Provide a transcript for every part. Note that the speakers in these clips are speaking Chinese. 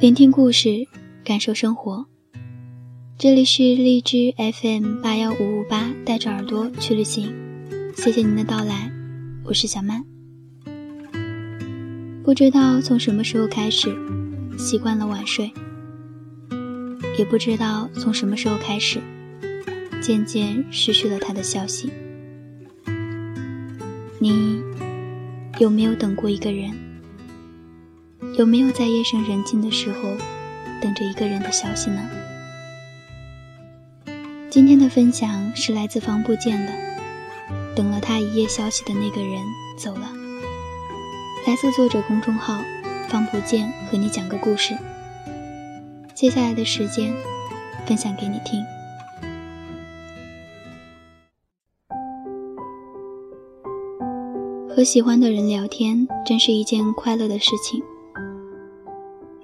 聆听故事，感受生活。这里是荔枝 FM 八幺五五八，带着耳朵去旅行。谢谢您的到来，我是小曼。不知道从什么时候开始，习惯了晚睡，也不知道从什么时候开始，渐渐失去了他的消息。你有没有等过一个人？有没有在夜深人静的时候等着一个人的消息呢？今天的分享是来自方不见的，等了他一夜消息的那个人走了。来自作者公众号方不见，和你讲个故事。接下来的时间，分享给你听。和喜欢的人聊天，真是一件快乐的事情。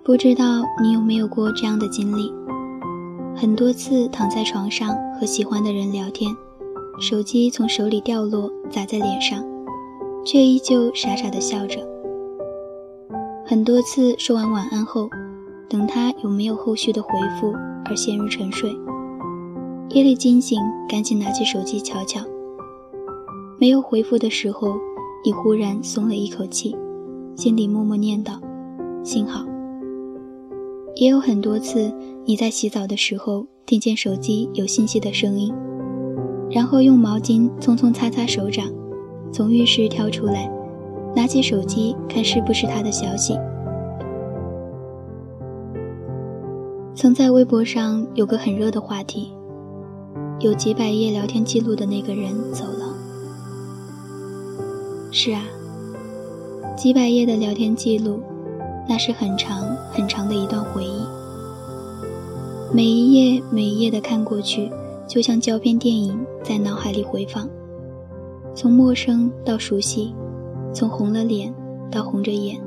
不知道你有没有过这样的经历？很多次躺在床上和喜欢的人聊天，手机从手里掉落砸在脸上，却依旧傻傻的笑着。很多次说完晚安后，等他有没有后续的回复而陷入沉睡，夜里惊醒，赶紧拿起手机瞧瞧，没有回复的时候，已忽然松了一口气，心里默默念叨：幸好。也有很多次，你在洗澡的时候听见手机有信息的声音，然后用毛巾匆匆擦擦手掌，从浴室跳出来，拿起手机看是不是他的消息。曾在微博上有个很热的话题，有几百页聊天记录的那个人走了。是啊，几百页的聊天记录。那是很长很长的一段回忆，每一页每一页的看过去，就像胶片电影在脑海里回放，从陌生到熟悉，从红了脸到红着眼，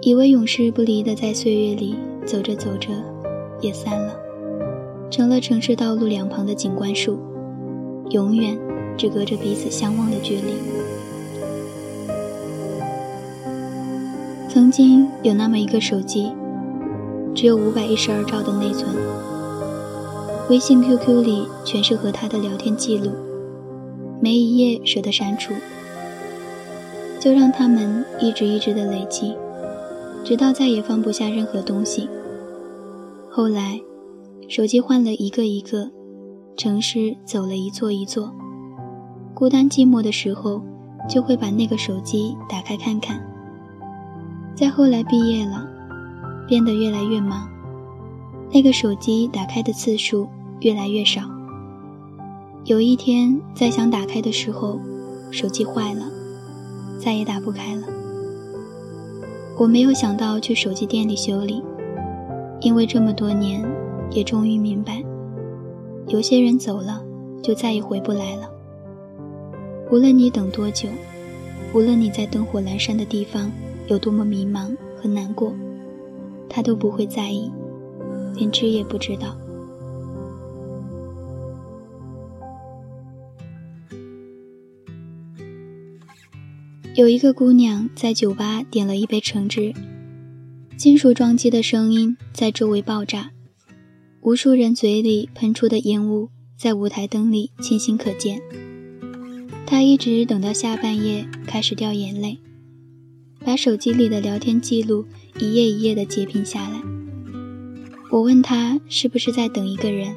以为永世不离的在岁月里走着走着，也散了，成了城市道路两旁的景观树，永远只隔着彼此相望的距离。曾经有那么一个手机，只有五百一十二兆的内存，微信、QQ 里全是和他的聊天记录，没一页舍得删除，就让他们一直一直的累积，直到再也放不下任何东西。后来，手机换了一个一个，城市走了一座一座，孤单寂寞的时候，就会把那个手机打开看看。再后来毕业了，变得越来越忙，那个手机打开的次数越来越少。有一天再想打开的时候，手机坏了，再也打不开了。我没有想到去手机店里修理，因为这么多年，也终于明白，有些人走了，就再也回不来了。无论你等多久，无论你在灯火阑珊的地方。有多么迷茫和难过，他都不会在意，连知也不知道。有一个姑娘在酒吧点了一杯橙汁，金属撞击的声音在周围爆炸，无数人嘴里喷出的烟雾在舞台灯里清晰可见。她一直等到下半夜，开始掉眼泪。把手机里的聊天记录一页一页的截屏下来。我问他是不是在等一个人，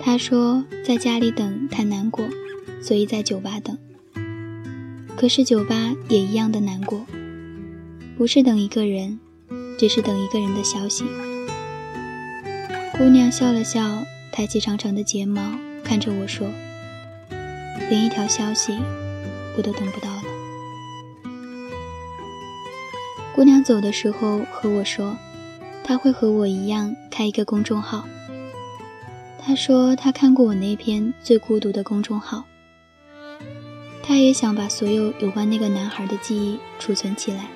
他说在家里等太难过，所以在酒吧等。可是酒吧也一样的难过，不是等一个人，只是等一个人的消息。姑娘笑了笑，抬起长长的睫毛，看着我说：“连一条消息，我都等不到姑娘走的时候和我说，她会和我一样开一个公众号。她说她看过我那篇最孤独的公众号，她也想把所有有关那个男孩的记忆储存起来。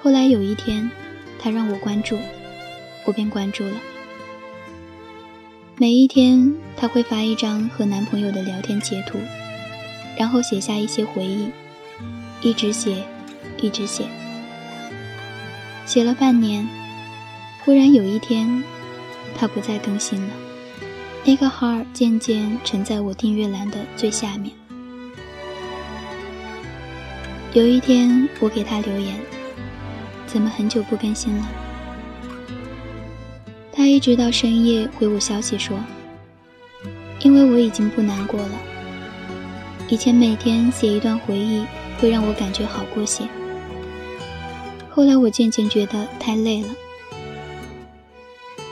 后来有一天，她让我关注，我便关注了。每一天，她会发一张和男朋友的聊天截图，然后写下一些回忆，一直写，一直写。写了半年，忽然有一天，它不再更新了。那个号渐渐沉在我订阅栏的最下面。有一天，我给他留言：“怎么很久不更新了？”他一直到深夜回我消息说：“因为我已经不难过了。以前每天写一段回忆会让我感觉好过些，后来我渐渐觉得太累了。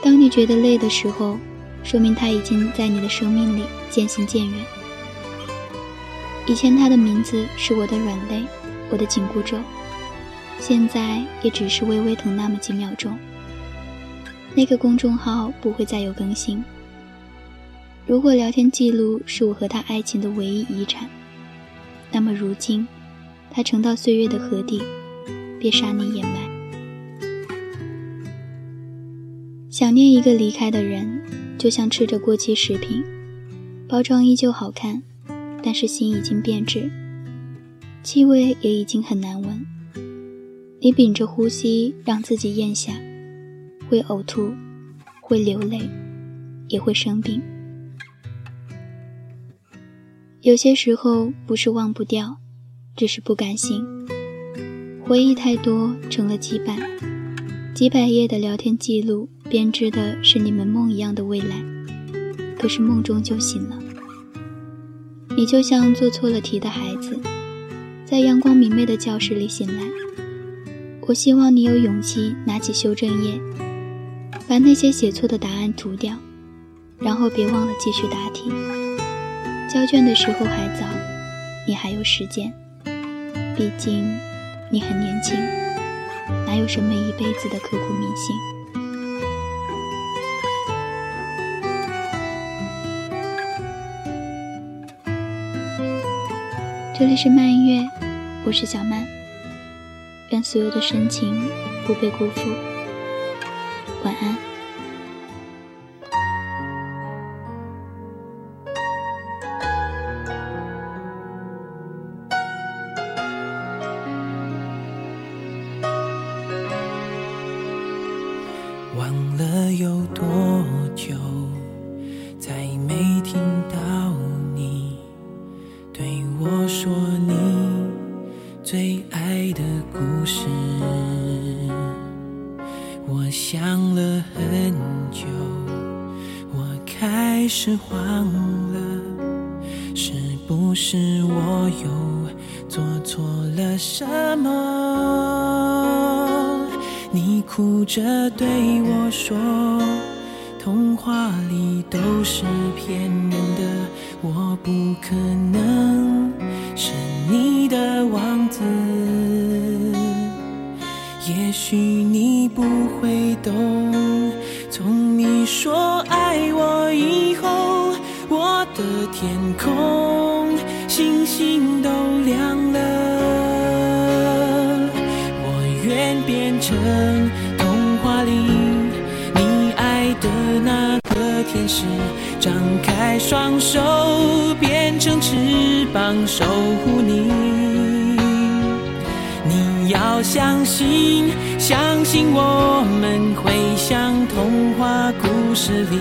当你觉得累的时候，说明他已经在你的生命里渐行渐远。以前他的名字是我的软肋。”我的紧箍咒，现在也只是微微疼那么几秒钟。那个公众号不会再有更新。如果聊天记录是我和他爱情的唯一遗产，那么如今，他沉到岁月的河底，别杀你掩埋。想念一个离开的人，就像吃着过期食品，包装依旧好看，但是心已经变质。气味也已经很难闻，你屏着呼吸让自己咽下，会呕吐，会流泪，也会生病。有些时候不是忘不掉，只是不甘心。回忆太多成了羁绊，几百页的聊天记录编织的是你们梦一样的未来，可是梦中就醒了，你就像做错了题的孩子。在阳光明媚的教室里醒来，我希望你有勇气拿起修正液，把那些写错的答案涂掉，然后别忘了继续答题。交卷的时候还早，你还有时间，毕竟你很年轻，哪有什么一辈子的刻骨铭心。这里是慢月，我是小曼。愿所有的深情不被辜负。多久，再没听到你对。我说你最爱的故事，我想了很久，我开始慌了，是不是我又做错了什么？你哭着对我说。童话里都是骗人的，我不可能是你的王子。也许你不会懂，从你说爱我以后，我的天空开双手，变成翅膀，守护你。你要相信，相信我们会像童话故事里，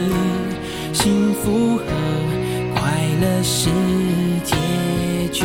幸福和快乐是结局。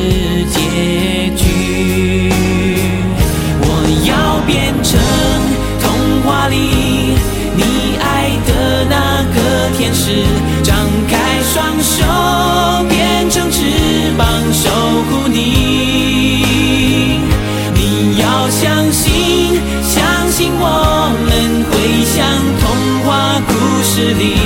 我们会像童话故事里